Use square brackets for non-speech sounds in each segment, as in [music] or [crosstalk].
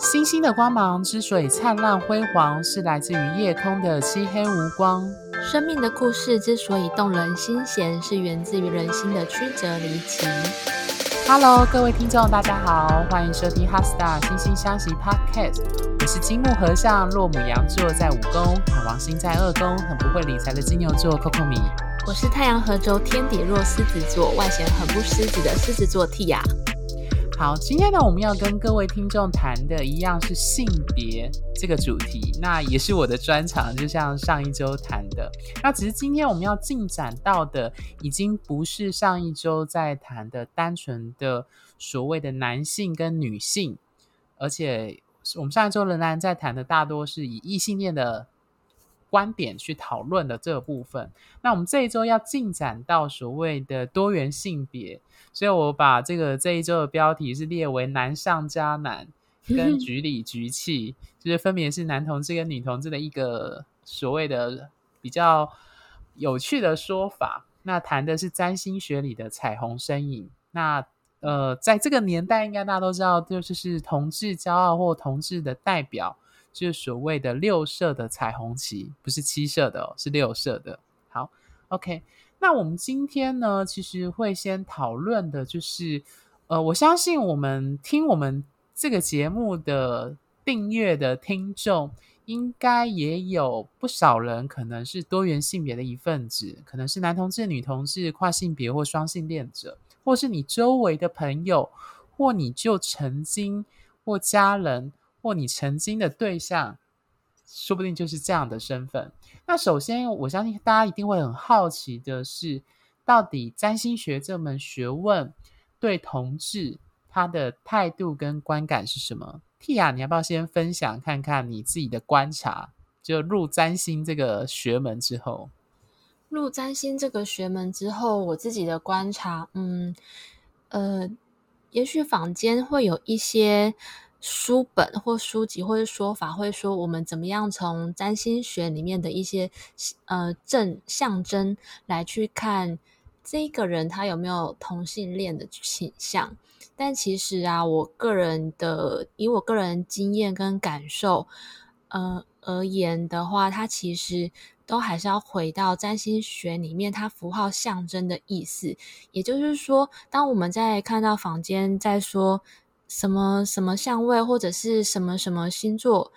星星的光芒之所以灿烂辉煌，是来自于夜空的漆黑无光。生命的故事之所以动人心弦，是源自于人心的曲折离奇。Hello，各位听众，大家好，欢迎收听《HeartStar 心星相惜 Podcast》。我是金木合相，落母羊座在五宫，海王星在二宫，很不会理财的金牛座 Coco 米。我是太阳合轴天底落狮子座，外显很不狮子的狮子座 Tia。好，今天呢，我们要跟各位听众谈的一样是性别这个主题，那也是我的专长，就像上一周谈的。那只是今天我们要进展到的，已经不是上一周在谈的单纯的所谓的男性跟女性，而且我们上一周仍然在谈的大多是以异性恋的观点去讨论的这个部分。那我们这一周要进展到所谓的多元性别。所以我把这个这一周的标题是列为“难上加难”跟“局里局气”，就是分别是男同志跟女同志的一个所谓的比较有趣的说法。那谈的是占星学里的彩虹身影。那呃，在这个年代，应该大家都知道，就是是同志骄傲或同志的代表，就是所谓的六色的彩虹旗，不是七色的哦，是六色的。好，OK。那我们今天呢，其实会先讨论的就是，呃，我相信我们听我们这个节目的订阅的听众，应该也有不少人可能是多元性别的一份子，可能是男同志、女同志、跨性别或双性恋者，或是你周围的朋友，或你就曾经或家人，或你曾经的对象，说不定就是这样的身份。那首先，我相信大家一定会很好奇的是，到底占星学这门学问对同志他的态度跟观感是什么？Tia，你要不要先分享看看你自己的观察？就入占星这个学门之后，入占星这个学门之后，我自己的观察，嗯，呃，也许坊间会有一些。书本或书籍或者说法会说，我们怎么样从占星学里面的一些呃正象征来去看这个人他有没有同性恋的倾向？但其实啊，我个人的以我个人经验跟感受呃而言的话，它其实都还是要回到占星学里面它符号象征的意思。也就是说，当我们在看到坊间在说。什么什么相位，或者是什么什么星座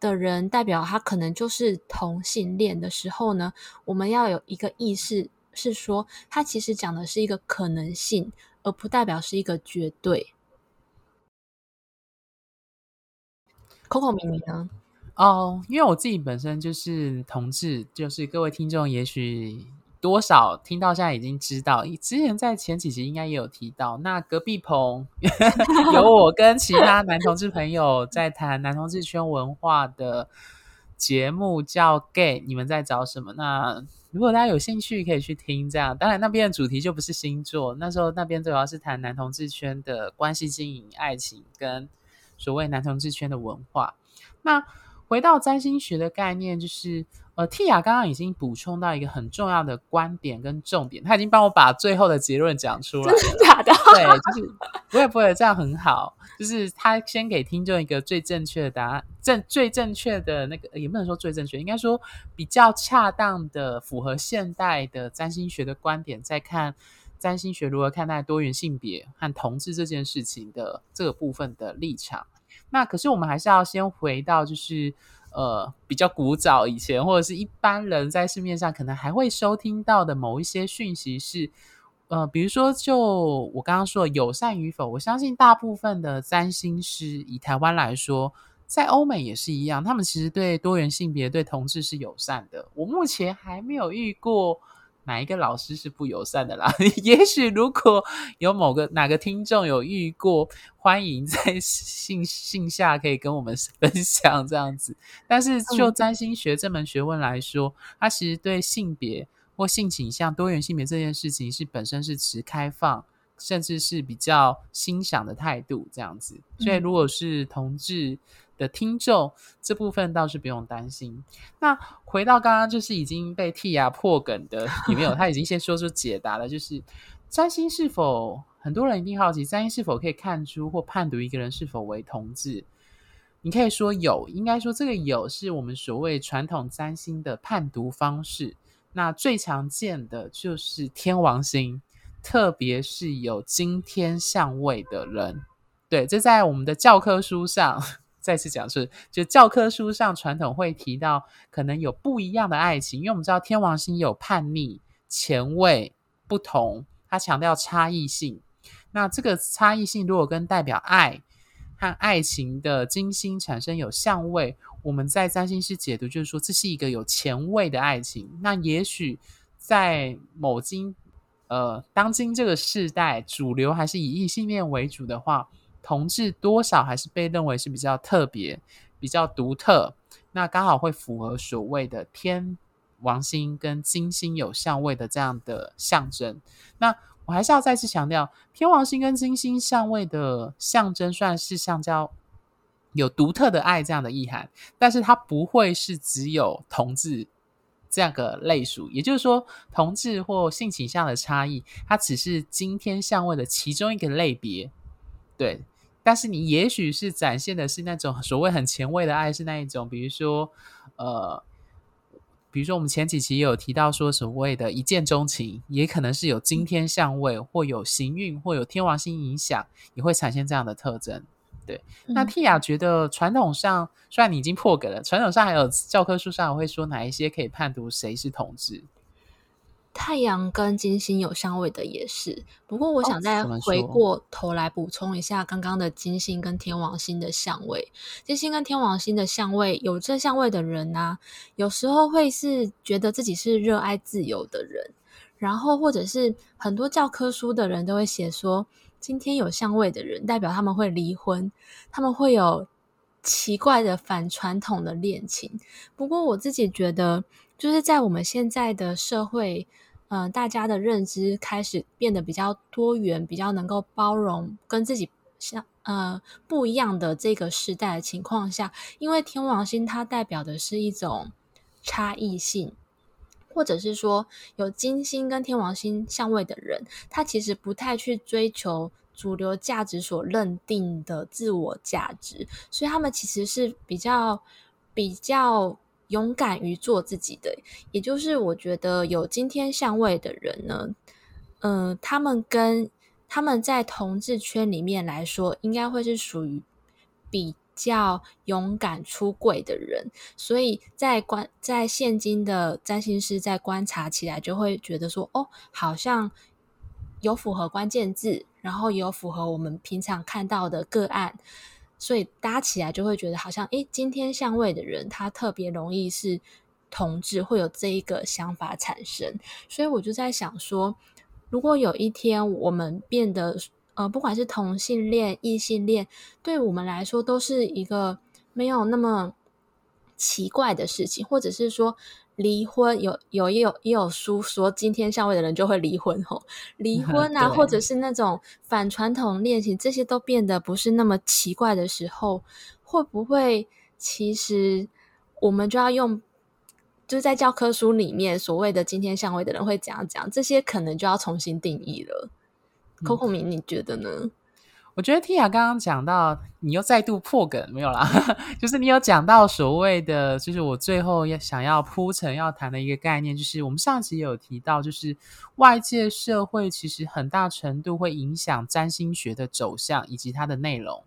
的人，代表他可能就是同性恋的时候呢，我们要有一个意识，是说他其实讲的是一个可能性，而不代表是一个绝对。Coco 明明呢？哦，因为我自己本身就是同志，就是各位听众也许。多少听到现在已经知道，之前在前几集应该也有提到。那隔壁棚 [laughs] 有我跟其他男同志朋友在谈男同志圈文化的节目，叫《Gay》，你们在找什么？那如果大家有兴趣，可以去听。这样，当然那边的主题就不是星座，那时候那边主要是谈男同志圈的关系经营、爱情跟所谓男同志圈的文化。那回到占星学的概念，就是。呃，Tia 刚刚已经补充到一个很重要的观点跟重点，他已经帮我把最后的结论讲出来了。真的假的？对，就是不会不会这样很好，就是他先给听众一个最正确的答案，正最正确的那个也不能说最正确，应该说比较恰当的、符合现代的占星学的观点，在看占星学如何看待多元性别和同志这件事情的这个部分的立场。那可是我们还是要先回到就是。呃，比较古早以前，或者是一般人在市面上可能还会收听到的某一些讯息是，呃，比如说就我刚刚说的友善与否，我相信大部分的占星师以台湾来说，在欧美也是一样，他们其实对多元性别、对同志是友善的。我目前还没有遇过。哪一个老师是不友善的啦？[laughs] 也许如果有某个哪个听众有遇过，欢迎在信信下可以跟我们分享这样子。但是就占星学这门学问来说，它其实对性别或性倾向、多元性别这件事情是本身是持开放，甚至是比较欣赏的态度这样子。所以如果是同志。的听众这部分倒是不用担心。那回到刚刚就是已经被剔牙破梗的，有没有？他已经先说出解答了，就是占星是否很多人一定好奇，占星是否可以看出或判读一个人是否为同志？你可以说有，应该说这个有是我们所谓传统占星的判读方式。那最常见的就是天王星，特别是有金天相位的人。对，这在我们的教科书上再次讲是，就教科书上传统会提到，可能有不一样的爱情，因为我们知道天王星有叛逆、前卫、不同，它强调差异性。那这个差异性如果跟代表爱和爱情的金星产生有相位，我们在占星师解读就是说，这是一个有前卫的爱情。那也许在某今呃当今这个世代，主流还是以异性恋为主的话，同志多少还是被认为是比较特别、比较独特。那刚好会符合所谓的天王星跟金星有相位的这样的象征。那我还是要再次强调，天王星跟金星相位的象征算是相较有独特的爱这样的意涵，但是它不会是只有同志这样个类属。也就是说，同志或性倾向的差异，它只是今天相位的其中一个类别。对，但是你也许是展现的是那种所谓很前卫的爱，是那一种，比如说，呃。比如说，我们前几期也有提到说，所谓的一见钟情，也可能是有惊天相位，或有行运，或有天王星影响，也会产生这样的特征。对，嗯、那 Tia 觉得传统上，虽然你已经破格了，传统上还有教科书上会说哪一些可以判读谁是同志？太阳跟金星有相位的也是，不过我想再回过头来补充一下刚刚的金星跟天王星的相位。金星跟天王星的相位，有这相位的人呢、啊，有时候会是觉得自己是热爱自由的人，然后或者是很多教科书的人都会写说，今天有相位的人代表他们会离婚，他们会有奇怪的反传统的恋情。不过我自己觉得，就是在我们现在的社会。嗯、呃，大家的认知开始变得比较多元，比较能够包容跟自己相呃不一样的这个时代的情况下，因为天王星它代表的是一种差异性，或者是说有金星跟天王星相位的人，他其实不太去追求主流价值所认定的自我价值，所以他们其实是比较比较。勇敢于做自己的，也就是我觉得有今天相位的人呢，嗯、他们跟他们在同志圈里面来说，应该会是属于比较勇敢出柜的人，所以在观在现今的占星师在观察起来，就会觉得说，哦，好像有符合关键字，然后有符合我们平常看到的个案。所以搭起来就会觉得好像，诶，今天相位的人他特别容易是同志，会有这一个想法产生。所以我就在想说，如果有一天我们变得，呃，不管是同性恋、异性恋，对我们来说都是一个没有那么奇怪的事情，或者是说。离婚有有也有也有书说，今天相位的人就会离婚吼，离 [laughs] 婚啊，或者是那种反传统恋情，这些都变得不是那么奇怪的时候，会不会其实我们就要用，就是在教科书里面所谓的今天相位的人会怎样讲，这些可能就要重新定义了。Coco 明，你觉得呢？我觉得 Tia 刚刚讲到，你又再度破梗没有啦？[laughs] 就是你有讲到所谓的，就是我最后要想要铺陈要谈的一个概念，就是我们上集有提到，就是外界社会其实很大程度会影响占星学的走向以及它的内容。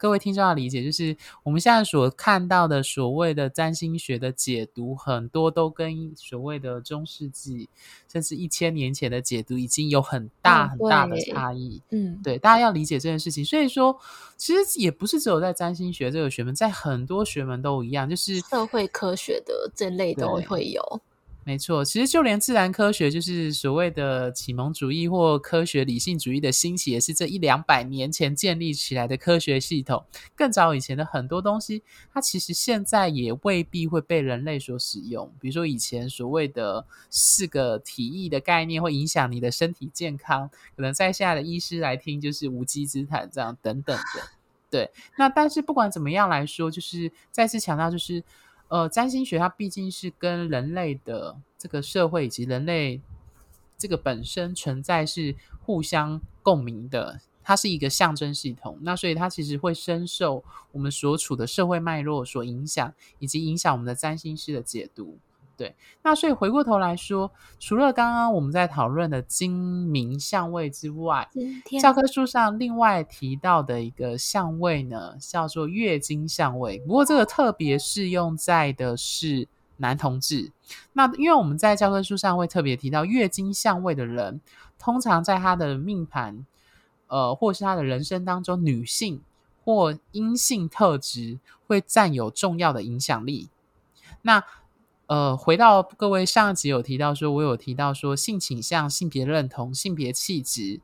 各位听众要理解，就是我们现在所看到的所谓的占星学的解读，很多都跟所谓的中世纪甚至一千年前的解读已经有很大很大的差异。嗯，对，大家要理解这件事情。所以说，其实也不是只有在占星学这个学门，在很多学门都一样，就是社会科学的这类都会有。没错，其实就连自然科学，就是所谓的启蒙主义或科学理性主义的兴起，也是这一两百年前建立起来的科学系统。更早以前的很多东西，它其实现在也未必会被人类所使用。比如说以前所谓的四个体液的概念，会影响你的身体健康，可能在现在的医师来听就是无稽之谈，这样等等的。对，那但是不管怎么样来说，就是再次强调，就是。呃，占星学它毕竟是跟人类的这个社会以及人类这个本身存在是互相共鸣的，它是一个象征系统，那所以它其实会深受我们所处的社会脉络所影响，以及影响我们的占星师的解读。对，那所以回过头来说，除了刚刚我们在讨论的金明相位之外，教科书上另外提到的一个相位呢，叫做月经相位。不过这个特别适用在的是男同志。那因为我们在教科书上会特别提到月经相位的人，通常在他的命盘，呃，或是他的人生当中，女性或阴性特质会占有重要的影响力。那呃，回到各位上一集有提到说，我有提到说，性倾向、性别认同、性别气质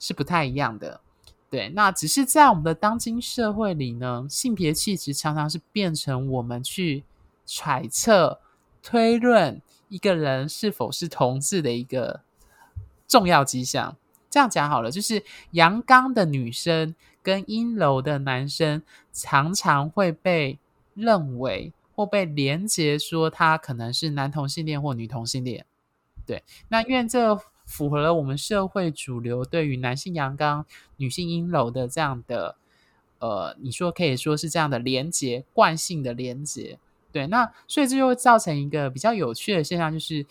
是不太一样的。对，那只是在我们的当今社会里呢，性别气质常常是变成我们去揣测、推论一个人是否是同志的一个重要迹象。这样讲好了，就是阳刚的女生跟阴柔的男生常常会被认为。或被连结说他可能是男同性恋或女同性恋，对，那因为这符合了我们社会主流对于男性阳刚、女性阴柔的这样的，呃，你说可以说是这样的连结，惯性的连结，对，那所以这就会造成一个比较有趣的现象，就是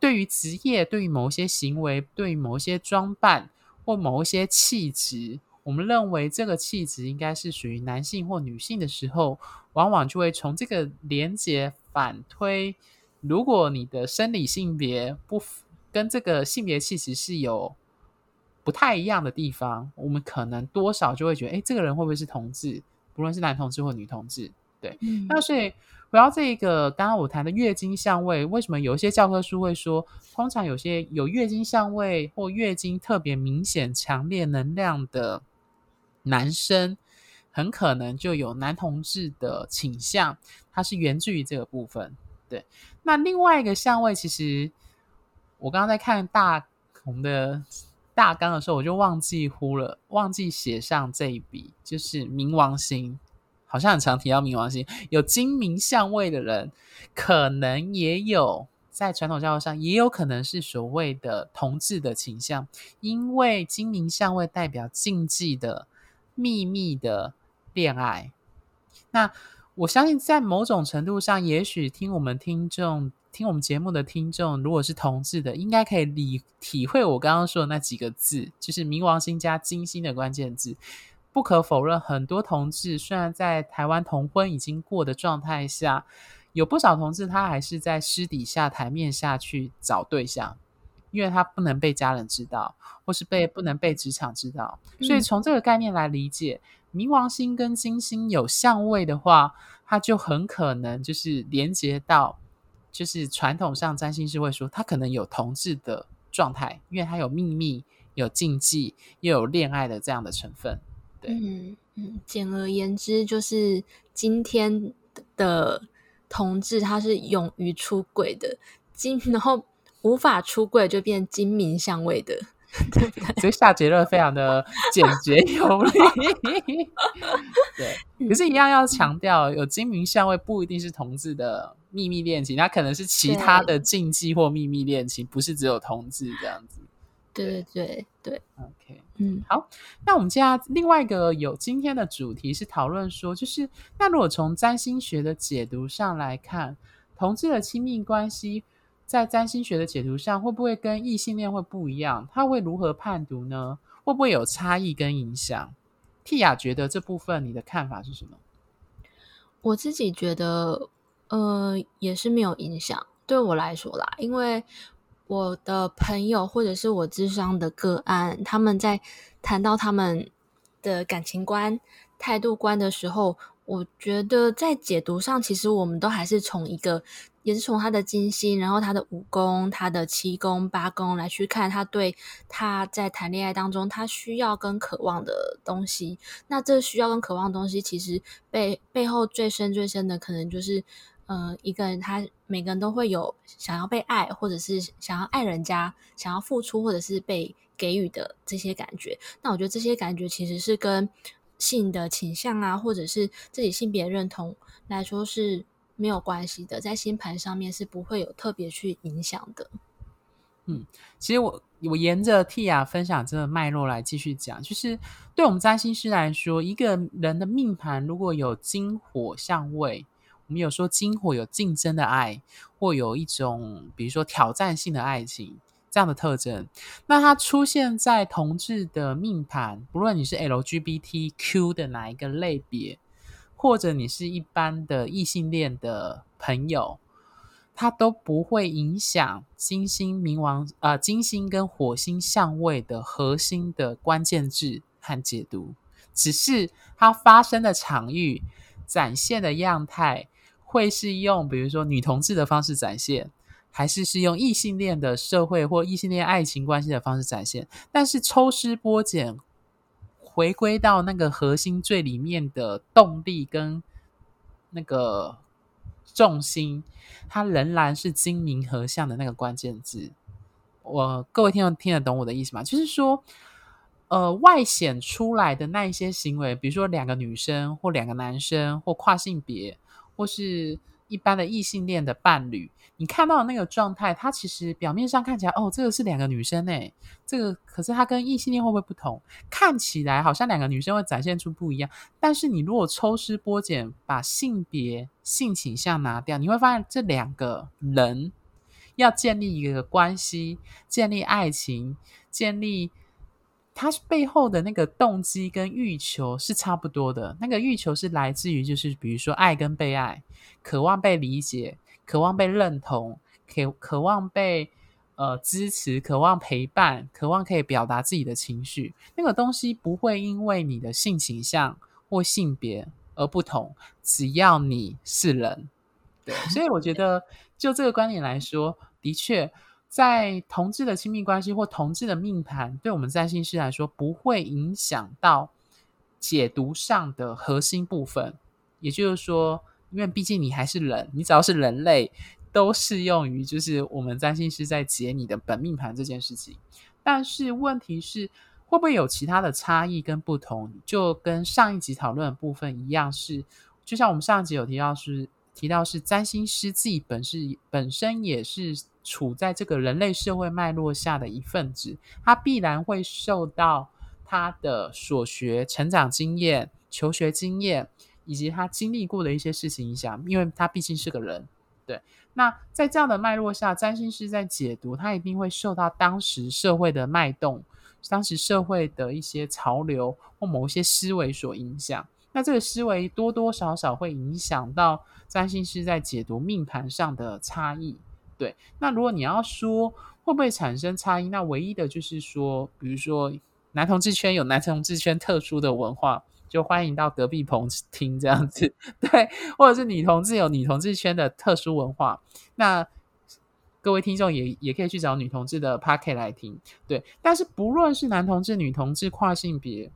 对于职业、对于某些行为、对于某些装扮或某一些气质。我们认为这个气质应该是属于男性或女性的时候，往往就会从这个连接反推。如果你的生理性别不跟这个性别气质是有不太一样的地方，我们可能多少就会觉得，哎，这个人会不会是同志？不论是男同志或女同志，对。嗯。那所以回到这个刚刚我谈的月经相位，为什么有一些教科书会说，通常有些有月经相位或月经特别明显、强烈能量的？男生很可能就有男同志的倾向，它是源自于这个部分。对，那另外一个相位，其实我刚刚在看大红的大纲的时候，我就忘记呼了，忘记写上这一笔，就是冥王星，好像很常提到冥王星，有金冥相位的人，可能也有在传统教育上，也有可能是所谓的同志的倾向，因为金冥相位代表禁忌的。秘密的恋爱，那我相信在某种程度上，也许听我们听众、听我们节目的听众，如果是同志的，应该可以理体会我刚刚说的那几个字，就是冥王星加金星的关键字。不可否认，很多同志虽然在台湾同婚已经过的状态下，有不少同志他还是在私底下台面下去找对象。因为他不能被家人知道，或是被不能被职场知道，所以从这个概念来理解，嗯、冥王星跟金星有相位的话，它就很可能就是连接到，就是传统上占星师会说，他可能有同志的状态，因为他有秘密、有禁忌，又有恋爱的这样的成分。对，嗯嗯，简而言之，就是今天的同志他是勇于出轨的，今然后。无法出柜就变精明相位的，对？[laughs] 所以下结论非常的简洁 [laughs] 有力。对，可是，一样要强调，有精明相位不一定是同志的秘密恋情，它可能是其他的禁忌或秘密恋情，不是只有同志这样子。对对对对，OK，嗯，好，那我们接下来另外一个有今天的主题是讨论说，就是那如果从占星学的解读上来看，同志的亲密关系。在占星学的解读上，会不会跟异性恋会不一样？他会如何判读呢？会不会有差异跟影响？Tia 觉得这部分你的看法是什么？我自己觉得，呃，也是没有影响。对我来说啦，因为我的朋友或者是我咨商的个案，他们在谈到他们的感情观、态度观的时候，我觉得在解读上，其实我们都还是从一个。也是从他的金星，然后他的五宫、他的七宫、八宫来去看他对他在谈恋爱当中他需要跟渴望的东西。那这需要跟渴望的东西，其实背背后最深最深的，可能就是，呃，一个人他每个人都会有想要被爱，或者是想要爱人家、想要付出，或者是被给予的这些感觉。那我觉得这些感觉其实是跟性的倾向啊，或者是自己性别认同来说是。没有关系的，在星盘上面是不会有特别去影响的。嗯，其实我我沿着 Tia 分享这个脉络来继续讲，就是对我们占星师来说，一个人的命盘如果有金火相位，我们有说金火有竞争的爱，或有一种比如说挑战性的爱情这样的特征，那它出现在同志的命盘，不论你是 LGBTQ 的哪一个类别，或者你是一般的异性恋的朋友。它都不会影响金星、冥王啊、呃，金星跟火星相位的核心的关键字和解读，只是它发生的场域、展现的样态，会是用比如说女同志的方式展现，还是是用异性恋的社会或异性恋爱情关系的方式展现？但是抽丝剥茧，回归到那个核心最里面的动力跟那个。重心，它仍然是精明合相的那个关键字。我各位听众听得懂我的意思吗？就是说，呃，外显出来的那一些行为，比如说两个女生或两个男生或跨性别，或是。一般的异性恋的伴侣，你看到的那个状态，它其实表面上看起来，哦，这个是两个女生诶，这个可是它跟异性恋会不会不同？看起来好像两个女生会展现出不一样，但是你如果抽丝剥茧，把性别、性倾向拿掉，你会发现这两个人要建立一个关系，建立爱情，建立。他背后的那个动机跟欲求是差不多的，那个欲求是来自于就是比如说爱跟被爱，渴望被理解，渴望被认同，渴渴望被呃支持，渴望陪伴，渴望可以表达自己的情绪。那个东西不会因为你的性倾向或性别而不同，只要你是人。对，所以我觉得就这个观点来说，的确。在同志的亲密关系或同志的命盘，对我们占星师来说，不会影响到解读上的核心部分。也就是说，因为毕竟你还是人，你只要是人类，都适用于就是我们占星师在解你的本命盘这件事情。但是问题是，会不会有其他的差异跟不同？就跟上一集讨论的部分一样是，是就像我们上一集有提到是提到是占星师自己本是本身也是。处在这个人类社会脉络下的一份子，他必然会受到他的所学、成长经验、求学经验以及他经历过的一些事情影响，因为他毕竟是个人。对，那在这样的脉络下，占星师在解读，他一定会受到当时社会的脉动、当时社会的一些潮流或某些思维所影响。那这个思维多多少少会影响到占星师在解读命盘上的差异。对，那如果你要说会不会产生差异，那唯一的就是说，比如说男同志圈有男同志圈特殊的文化，就欢迎到隔壁棚听这样子，[laughs] 对，或者是女同志有女同志圈的特殊文化，那各位听众也也可以去找女同志的 Podcast 来听，对。但是不论是男同志、女同志、跨性别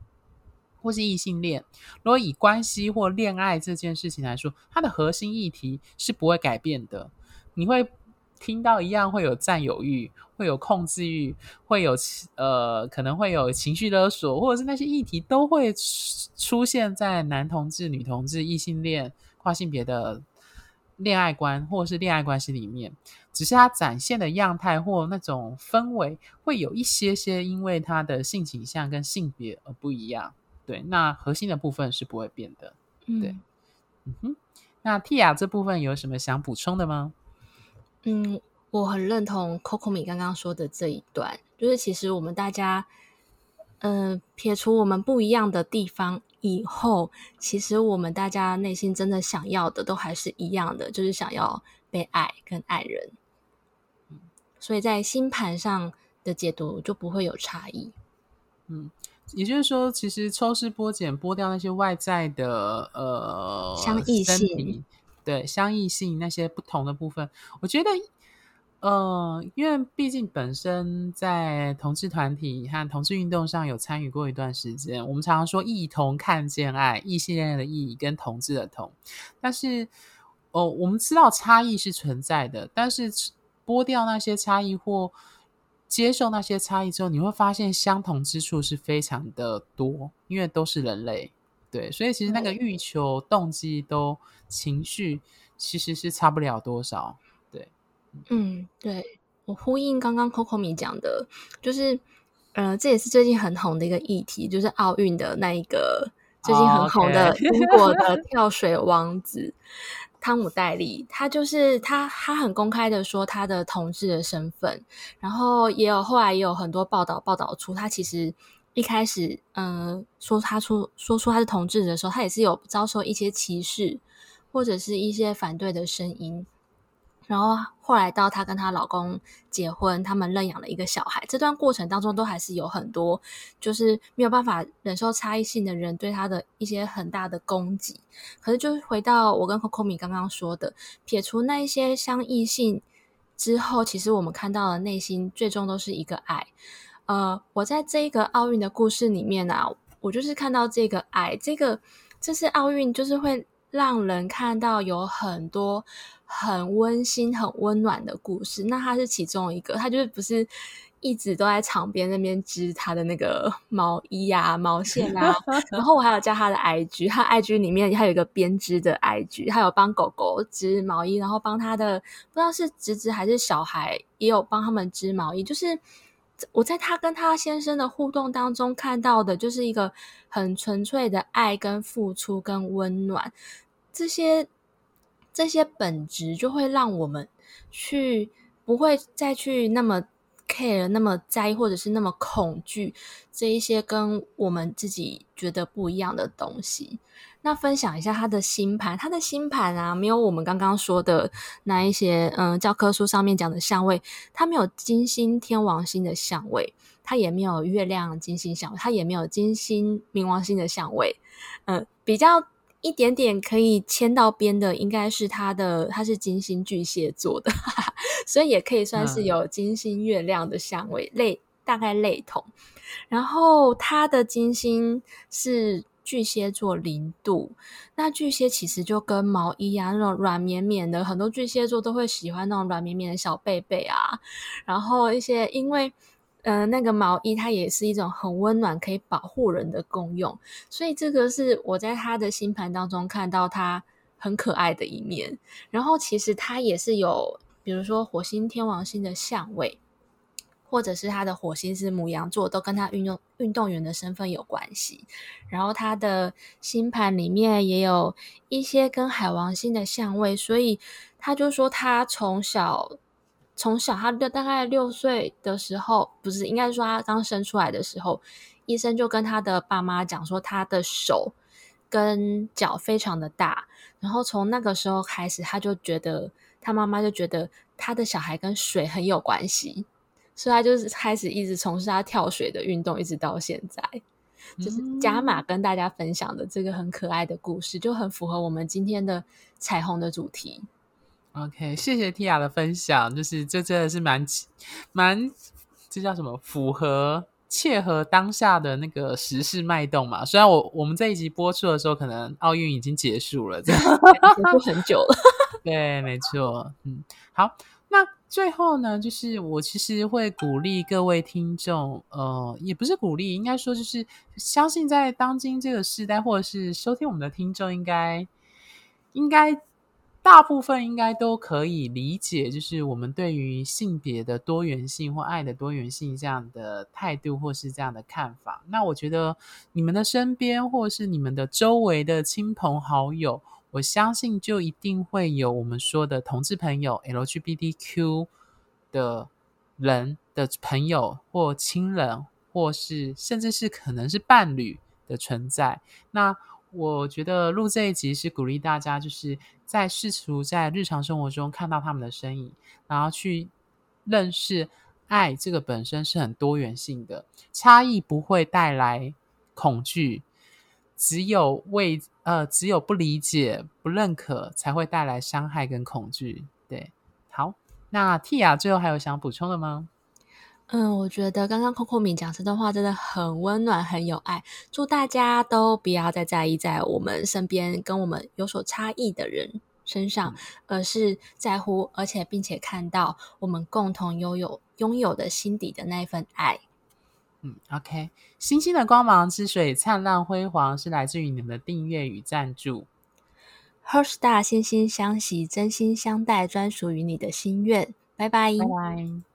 或是异性恋，如果以关系或恋爱这件事情来说，它的核心议题是不会改变的，你会。听到一样会有占有欲，会有控制欲，会有呃可能会有情绪勒索，或者是那些议题都会出现在男同志、女同志、异性恋、跨性别的恋爱观或者是恋爱关系里面，只是它展现的样态或那种氛围会有一些些因为他的性倾向跟性别而不一样。对，那核心的部分是不会变的。对，嗯，嗯哼，那 Tia 这部分有什么想补充的吗？嗯，我很认同 Coco 米刚刚说的这一段，就是其实我们大家，嗯、呃，撇除我们不一样的地方以后，其实我们大家内心真的想要的都还是一样的，就是想要被爱跟爱人。所以在星盘上的解读就不会有差异。嗯，也就是说，其实抽丝剥茧，剥掉那些外在的呃相异性。对，相异性那些不同的部分，我觉得，呃，因为毕竟本身在同志团体和同志运动上有参与过一段时间，我们常常说异同看见爱，异性恋的异跟同志的同，但是，哦，我们知道差异是存在的，但是剥掉那些差异或接受那些差异之后，你会发现相同之处是非常的多，因为都是人类。对，所以其实那个欲求、动机都情绪，其实是差不了多少。对，嗯，对，我呼应刚刚 Coco 米讲的，就是呃，这也是最近很红的一个议题，就是奥运的那一个最近很红的英国的 [laughs] 跳水王子。汤姆戴利，他就是他，他很公开的说他的同志的身份，然后也有后来也有很多报道报道出他其实一开始，嗯、呃，说他出说出他是同志的时候，他也是有遭受一些歧视或者是一些反对的声音。然后后来到她跟她老公结婚，他们认养了一个小孩。这段过程当中，都还是有很多就是没有办法忍受差异性的人对她的一些很大的攻击。可是，就是回到我跟 Coco 米刚刚说的，撇除那一些相异性之后，其实我们看到的内心最终都是一个爱。呃，我在这一个奥运的故事里面啊，我就是看到这个爱，这个这次奥运就是会让人看到有很多。很温馨、很温暖的故事，那他是其中一个。他就是不是一直都在场边那边织他的那个毛衣啊、毛线啊。[laughs] 然后我还有加他的 IG，他 IG 里面还有一个编织的 IG，他有帮狗狗织毛衣，然后帮他的不知道是侄子还是小孩，也有帮他们织毛衣。就是我在他跟他先生的互动当中看到的，就是一个很纯粹的爱、跟付出、跟温暖这些。这些本质就会让我们去不会再去那么 care、那么在意，或者是那么恐惧这一些跟我们自己觉得不一样的东西。那分享一下他的星盘，他的星盘啊，没有我们刚刚说的那一些，嗯，教科书上面讲的相位，他没有金星、天王星的相位，他也没有月亮、金星相位，他也没有金星、冥王星的相位，嗯，比较。一点点可以牵到边的，应该是他的，他是金星巨蟹座的，哈哈，所以也可以算是有金星月亮的相位，类、嗯、大概类同。然后他的金星是巨蟹座零度，那巨蟹其实就跟毛衣啊，那种软绵绵的，很多巨蟹座都会喜欢那种软绵绵的小被被啊，然后一些因为。呃，那个毛衣它也是一种很温暖、可以保护人的功用，所以这个是我在他的星盘当中看到他很可爱的一面。然后其实他也是有，比如说火星、天王星的相位，或者是他的火星是母羊座，都跟他运动运动员的身份有关系。然后他的星盘里面也有一些跟海王星的相位，所以他就说他从小。从小，他的大概六岁的时候，不是应该说他刚生出来的时候，医生就跟他的爸妈讲说，他的手跟脚非常的大。然后从那个时候开始，他就觉得他妈妈就觉得他的小孩跟水很有关系，所以他就是开始一直从事他跳水的运动，一直到现在。就是加码跟大家分享的这个很可爱的故事，就很符合我们今天的彩虹的主题。OK，谢谢 Tia 的分享，就是这真的是蛮蛮，这叫什么？符合切合当下的那个时事脉动嘛。虽然我我们这一集播出的时候，可能奥运已经结束了，这样结束很久了。[laughs] 对，没错。嗯，好，那最后呢，就是我其实会鼓励各位听众，呃，也不是鼓励，应该说就是相信在当今这个时代，或者是收听我们的听众，应该应该。大部分应该都可以理解，就是我们对于性别的多元性或爱的多元性这样的态度，或是这样的看法。那我觉得你们的身边，或是你们的周围的亲朋好友，我相信就一定会有我们说的同志朋友、LGBTQ 的人的朋友或亲人，或是甚至是可能是伴侣的存在。那我觉得录这一集是鼓励大家，就是在试图在日常生活中看到他们的身影，然后去认识爱这个本身是很多元性的，差异不会带来恐惧，只有为呃只有不理解、不认可才会带来伤害跟恐惧。对，好，那 Tia 最后还有想补充的吗？嗯，我觉得刚刚 Coco 米讲这段话真的很温暖，很有爱。祝大家都不要再在意在我们身边跟我们有所差异的人身上，而是在乎，而且并且看到我们共同拥有拥有的心底的那一份爱。嗯，OK，星星的光芒之所以灿烂辉煌，是来自于你们的订阅与赞助。HeartStar 心心相惜，真心相待，专属于你的心愿。拜拜，拜拜。